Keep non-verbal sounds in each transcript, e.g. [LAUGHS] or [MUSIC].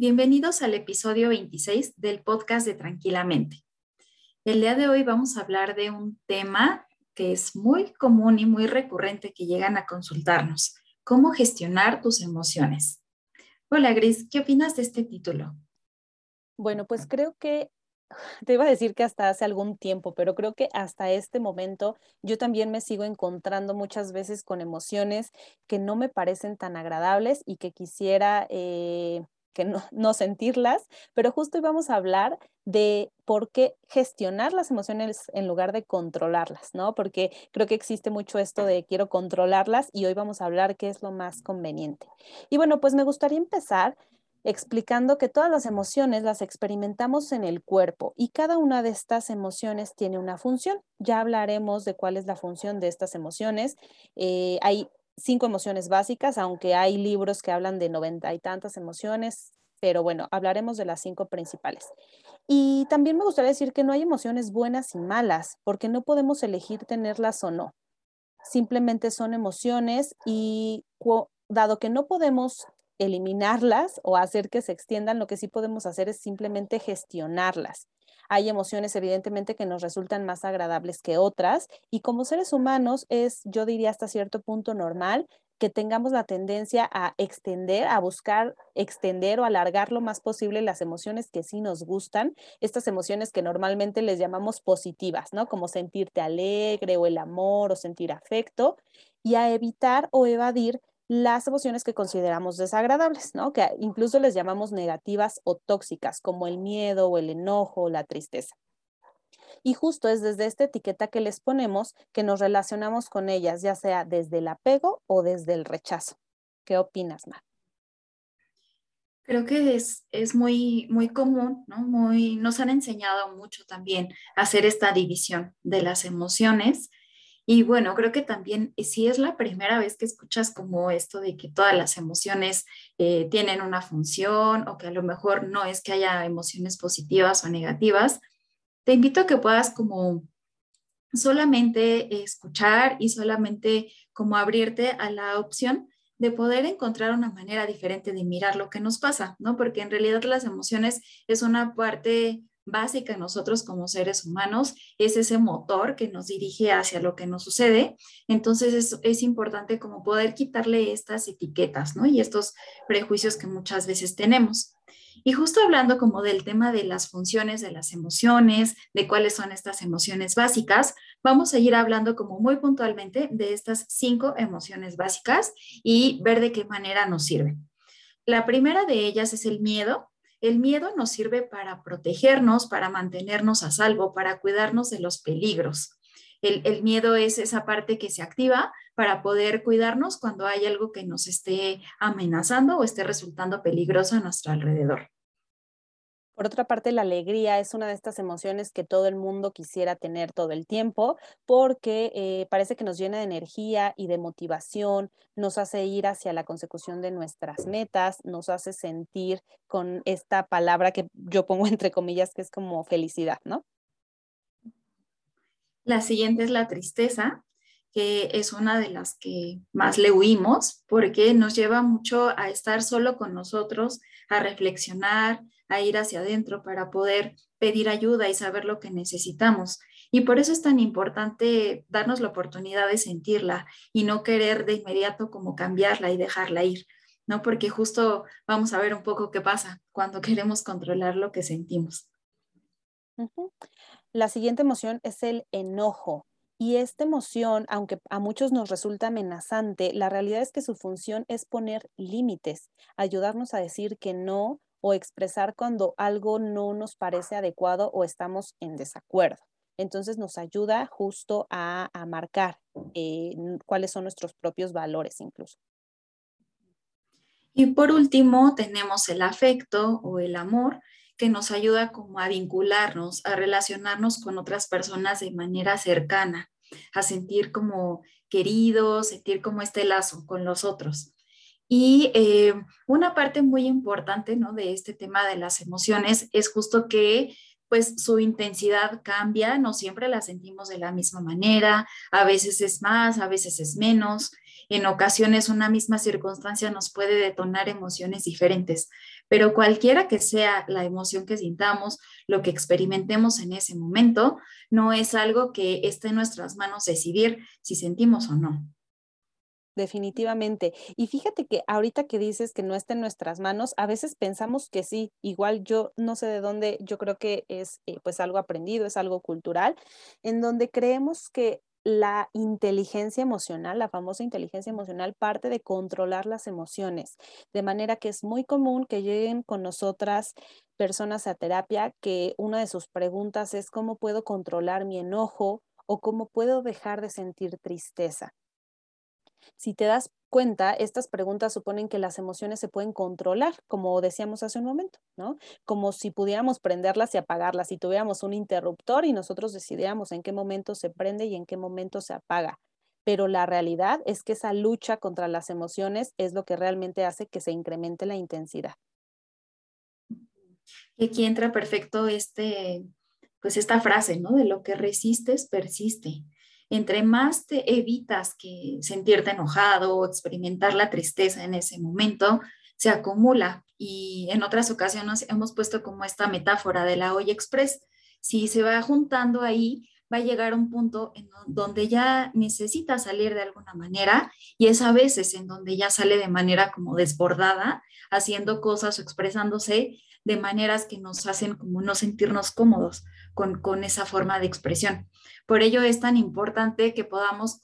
Bienvenidos al episodio 26 del podcast de Tranquilamente. El día de hoy vamos a hablar de un tema que es muy común y muy recurrente que llegan a consultarnos, cómo gestionar tus emociones. Hola Gris, ¿qué opinas de este título? Bueno, pues creo que [LAUGHS] te iba a decir que hasta hace algún tiempo, pero creo que hasta este momento yo también me sigo encontrando muchas veces con emociones que no me parecen tan agradables y que quisiera eh, que no, sentirlas, pero justo hoy vamos a hablar de por qué gestionar las emociones en lugar de controlarlas, ¿no? Porque creo que existe mucho esto de quiero controlarlas y hoy vamos a hablar qué es lo más conveniente. Y bueno, pues me gustaría empezar explicando que todas las emociones las experimentamos en el cuerpo y cada una de estas emociones tiene una función. Ya hablaremos de cuál es la función de estas emociones. Eh, hay cinco emociones básicas, aunque hay libros que hablan de noventa y tantas emociones, pero bueno, hablaremos de las cinco principales. Y también me gustaría decir que no hay emociones buenas y malas, porque no podemos elegir tenerlas o no. Simplemente son emociones y dado que no podemos eliminarlas o hacer que se extiendan, lo que sí podemos hacer es simplemente gestionarlas. Hay emociones evidentemente que nos resultan más agradables que otras y como seres humanos es, yo diría hasta cierto punto normal que tengamos la tendencia a extender, a buscar extender o alargar lo más posible las emociones que sí nos gustan, estas emociones que normalmente les llamamos positivas, ¿no? Como sentirte alegre o el amor o sentir afecto, y a evitar o evadir las emociones que consideramos desagradables, ¿no? Que incluso les llamamos negativas o tóxicas, como el miedo o el enojo o la tristeza. Y justo es desde esta etiqueta que les ponemos que nos relacionamos con ellas, ya sea desde el apego o desde el rechazo. ¿Qué opinas, Mar? Creo que es, es muy, muy común, ¿no? Muy, nos han enseñado mucho también hacer esta división de las emociones y bueno, creo que también eh, si es la primera vez que escuchas como esto de que todas las emociones eh, tienen una función o que a lo mejor no es que haya emociones positivas o negativas, te invito a que puedas como solamente escuchar y solamente como abrirte a la opción de poder encontrar una manera diferente de mirar lo que nos pasa, ¿no? Porque en realidad las emociones es una parte básica en nosotros como seres humanos, es ese motor que nos dirige hacia lo que nos sucede. Entonces es, es importante como poder quitarle estas etiquetas, ¿no? Y estos prejuicios que muchas veces tenemos. Y justo hablando como del tema de las funciones de las emociones, de cuáles son estas emociones básicas, vamos a ir hablando como muy puntualmente de estas cinco emociones básicas y ver de qué manera nos sirven. La primera de ellas es el miedo, el miedo nos sirve para protegernos, para mantenernos a salvo, para cuidarnos de los peligros. El, miedo es esa parte que se activa para poder cuidarnos cuando hay algo que nos esté amenazando o esté resultando peligroso a nuestro alrededor. Por otra parte, la alegría es una de estas emociones que todo el mundo quisiera tener todo el tiempo porque eh, parece que nos llena de energía y de motivación, nos hace ir hacia la consecución de nuestras metas, nos hace sentir con esta palabra que yo pongo entre comillas que es como felicidad, ¿no? La siguiente es la tristeza, que es una de las que más le huimos porque nos lleva mucho a estar solo con nosotros, a reflexionar, a ir hacia adentro para poder pedir ayuda y saber lo que necesitamos. Y por eso es tan importante darnos la oportunidad de sentirla y no querer de inmediato como cambiarla y dejarla ir, ¿no? Porque justo vamos a ver un poco qué pasa cuando [LAUGHS] queremos controlar lo que sentimos. La siguiente emoción es el enojo. Y esta emoción, aunque a muchos nos resulta amenazante, la realidad es que su función es poner límites, ayudarnos a decir que no o expresar cuando algo no nos parece adecuado o estamos en desacuerdo. Entonces nos ayuda justo a, marcar eh, cuáles son nuestros propios valores incluso. Y por último, tenemos el afecto o el amor, que nos ayuda como a vincularnos, a relacionarnos con otras personas de manera cercana, a sentir como queridos, sentir como este lazo con los otros. Y eh, una parte muy importante ¿no? de este tema de las emociones es justo que pues su intensidad cambia, no siempre la sentimos de la misma manera, a veces es más, a veces es menos, en ocasiones una misma circunstancia nos puede detonar emociones diferentes, pero cualquiera que sea la emoción que sintamos, lo que experimentemos en ese momento, no es algo que esté en nuestras manos decidir si sentimos o no. Definitivamente. Y fíjate que ahorita que dices que no está en nuestras manos, a veces pensamos que sí, igual yo no sé de dónde, yo creo que es eh, pues algo aprendido, es algo cultural, en donde creemos que la inteligencia emocional, la famosa inteligencia emocional, parte de controlar las emociones, de manera que es muy común que lleguen con nosotras personas a terapia que una de sus preguntas es cómo puedo controlar mi enojo o cómo puedo dejar de sentir tristeza. Si te das cuenta, estas preguntas suponen que las emociones se pueden controlar, como decíamos hace un momento, ¿no? Como si pudiéramos prenderlas y apagarlas, si tuviéramos un interruptor y nosotros decidiéramos en qué momento se prende y en qué momento se apaga. Pero la realidad es que esa lucha contra las emociones es lo que realmente hace que se incremente la intensidad. Y aquí entra perfecto este, pues esta frase, ¿no? De lo que resistes, persiste entre más te evitas que sentirte enojado o experimentar la tristeza en ese momento, se acumula. Y en otras ocasiones hemos puesto como esta metáfora de la olla express. Si se va juntando ahí, va a llegar un punto en donde ya necesita salir de alguna manera y es a veces en donde ya sale de manera como desbordada, haciendo cosas o expresándose de maneras que nos hacen como no sentirnos cómodos con, esa forma de expresión. Por ello es tan importante que podamos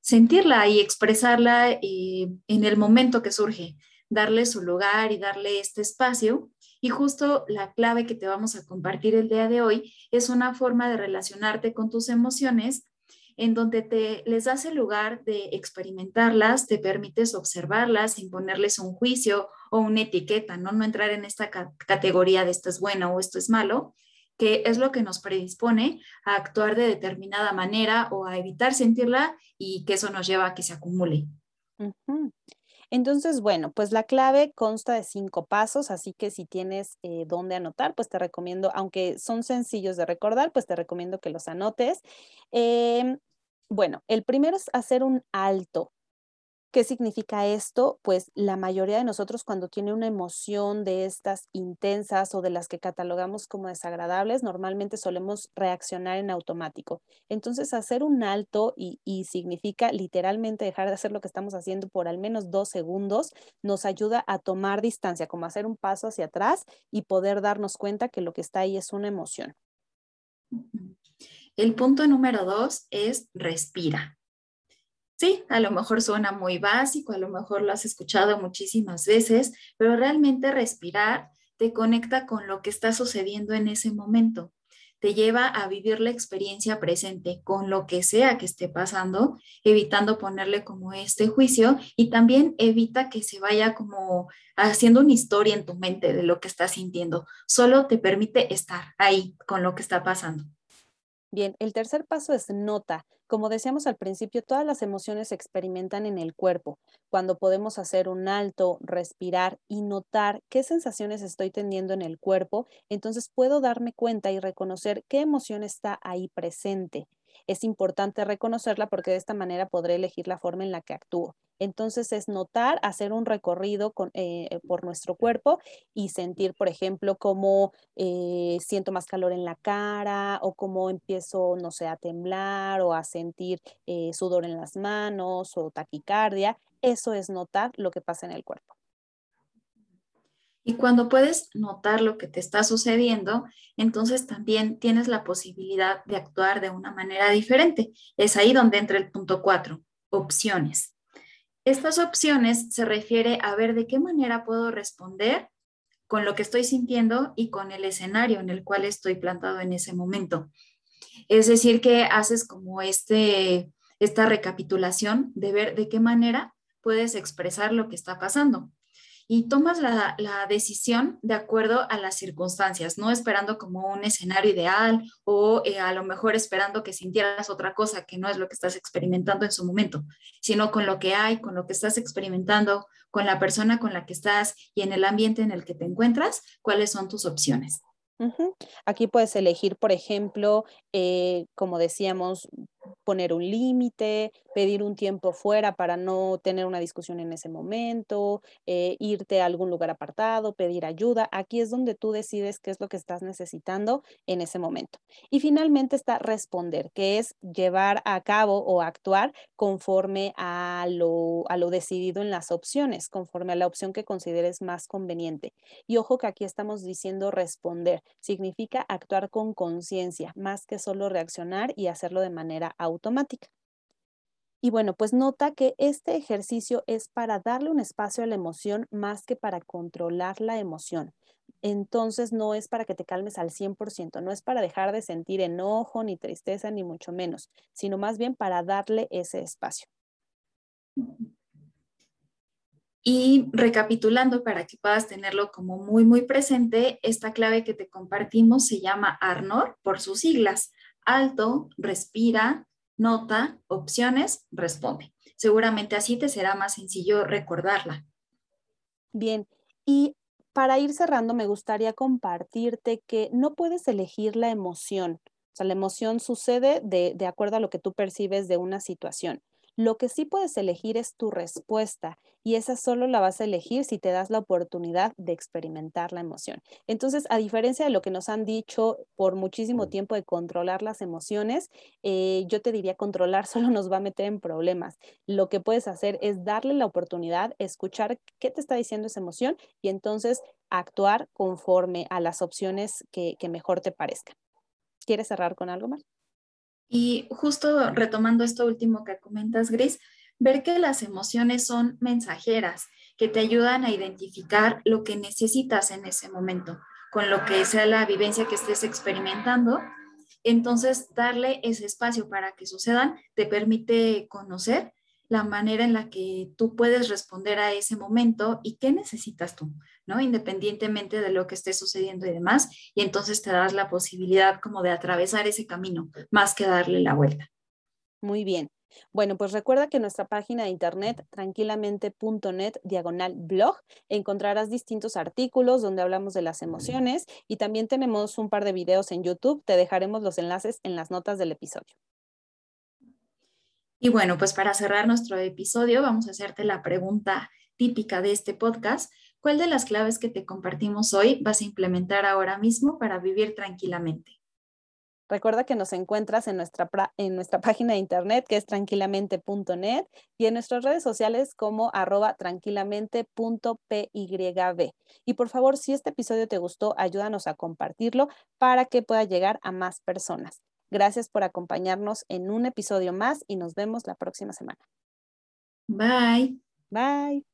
sentirla y expresarla en el momento que surge, darle su lugar y darle este espacio. Y justo la clave que te vamos a compartir el día de hoy es una forma de relacionarte con tus emociones en donde te les das el lugar de experimentarlas, te permites observarlas sin ponerles un juicio o una etiqueta, no entrar en esta categoría de esto es bueno o esto es malo, que es lo que nos predispone a actuar de determinada manera o a evitar sentirla y que eso nos lleva a que se acumule. Entonces, bueno, pues la clave consta de cinco pasos, así que si tienes eh, dónde anotar, pues te recomiendo, aunque son sencillos de recordar, pues te recomiendo que los anotes. Em, bueno, el primero es hacer un alto ¿Qué significa esto? Pues la mayoría de nosotros cuando tiene una emoción de estas intensas o de las que catalogamos como desagradables, normalmente solemos reaccionar en automático. Entonces, hacer un alto y, significa literalmente dejar de hacer lo que estamos haciendo por al menos dos segundos, nos ayuda a tomar distancia, como hacer un paso hacia atrás y poder darnos cuenta que lo que está ahí es una emoción. El punto número dos es respira. Sí, a lo mejor suena muy básico, a lo mejor lo has escuchado muchísimas veces, pero realmente respirar te conecta con lo que está sucediendo en ese momento. Te lleva a vivir la experiencia presente con lo que sea que esté pasando, evitando ponerle como este juicio y también evita que se vaya como haciendo una historia en tu mente de lo que estás sintiendo. Solo te permite estar ahí con lo que está pasando. Bien, el tercer paso es nota. Como decíamos al principio, todas las emociones se experimentan en el cuerpo. Cuando podemos hacer un alto, respirar y notar qué sensaciones estoy teniendo en el cuerpo, entonces puedo darme cuenta y reconocer qué emoción está ahí presente. Es importante reconocerla porque de esta manera podré elegir la forma en la que actúo. Entonces es notar, hacer un recorrido eh, por nuestro cuerpo y sentir, por ejemplo, cómo eh, siento más calor en la cara o cómo empiezo, no sé, a temblar o a sentir eh, sudor en las manos o taquicardia. Eso es notar lo que pasa en el cuerpo. Y cuando puedes notar lo que te está sucediendo, entonces también tienes la posibilidad de actuar de una manera diferente. Es ahí donde entra el punto cuatro, opciones. Estas opciones se refiere a ver de qué manera puedo responder con lo que estoy sintiendo y con el escenario en el cual estoy plantado en ese momento. Es decir, que haces como este, esta recapitulación de ver de qué manera puedes expresar lo que está pasando. Y tomas la, decisión de acuerdo a las circunstancias, no esperando como un escenario ideal o eh, a lo mejor esperando que sintieras otra cosa que no es lo que estás experimentando en su momento, sino con lo que hay, con lo que estás experimentando, con la persona con la que estás y en el ambiente en el que te encuentras, cuáles son tus opciones. Aquí puedes elegir, por ejemplo, eh, como decíamos, poner un límite, pedir un tiempo fuera para no tener una discusión en ese momento, eh, irte a algún lugar apartado, pedir ayuda. Aquí es donde tú decides qué es lo que estás necesitando en ese momento. Y finalmente está responder, que es llevar a cabo o actuar conforme a lo, a lo decidido en las opciones, conforme a la opción que consideres más conveniente. Y ojo que aquí estamos diciendo responder, significa actuar con conciencia, más que solo reaccionar y hacerlo de manera automática. Y bueno, pues nota que este ejercicio es para darle un espacio a la emoción más que para controlar la emoción. Entonces no es para que te calmes al 100%, no es para dejar de sentir enojo ni tristeza ni mucho menos, sino más bien para darle ese espacio. Y recapitulando para que puedas tenerlo como muy, muy presente, esta clave que te compartimos se llama ARNOR por sus siglas. Alto, respira, nota, opciones, responde. Seguramente así te será más sencillo recordarla. Bien, y para ir cerrando, me gustaría compartirte que no puedes elegir la emoción. O sea, la emoción sucede de, de acuerdo a lo que tú percibes de una situación. Lo que sí puedes elegir es tu respuesta y esa solo la vas a elegir si te das la oportunidad de experimentar la emoción. Entonces, a diferencia de lo que nos han dicho por muchísimo tiempo de controlar las emociones, eh, yo te diría controlar [LAUGHS] solo nos va a meter en problemas. Lo que puedes hacer es darle la oportunidad, escuchar qué te está diciendo esa emoción y entonces actuar conforme a las opciones que, que mejor te parezcan. ¿Quieres cerrar con algo más? Y justo retomando esto último que comentas, Gris, ver que las emociones son mensajeras que te ayudan a identificar lo que necesitas en ese momento, con lo que sea la vivencia que estés experimentando. Entonces, darle ese espacio para que sucedan te permite conocer la manera en la que tú puedes responder a ese momento y qué necesitas tú, ¿no? Independientemente de lo que esté sucediendo y demás, y entonces te das la posibilidad como de atravesar ese camino, más que darle la vuelta. Muy bien. Bueno, pues recuerda que nuestra página de internet tranquilamente.net diagonal blog encontrarás distintos artículos donde hablamos de las emociones y también tenemos un par de videos en YouTube. Te dejaremos los enlaces en las notas del episodio. Y bueno, pues para cerrar nuestro episodio, vamos a hacerte la pregunta típica de este podcast. ¿Cuál de las claves que te compartimos hoy vas a implementar ahora mismo para vivir tranquilamente? Recuerda que nos encuentras en nuestra, en nuestra [LAUGHS] página de internet que es tranquilamente.net y en nuestras redes sociales como arroba tranquilamente.pyb. Y por favor, si este episodio te gustó, ayúdanos a compartirlo para que pueda llegar a más personas. Gracias por acompañarnos en un episodio más y nos vemos la próxima semana. Bye. Bye.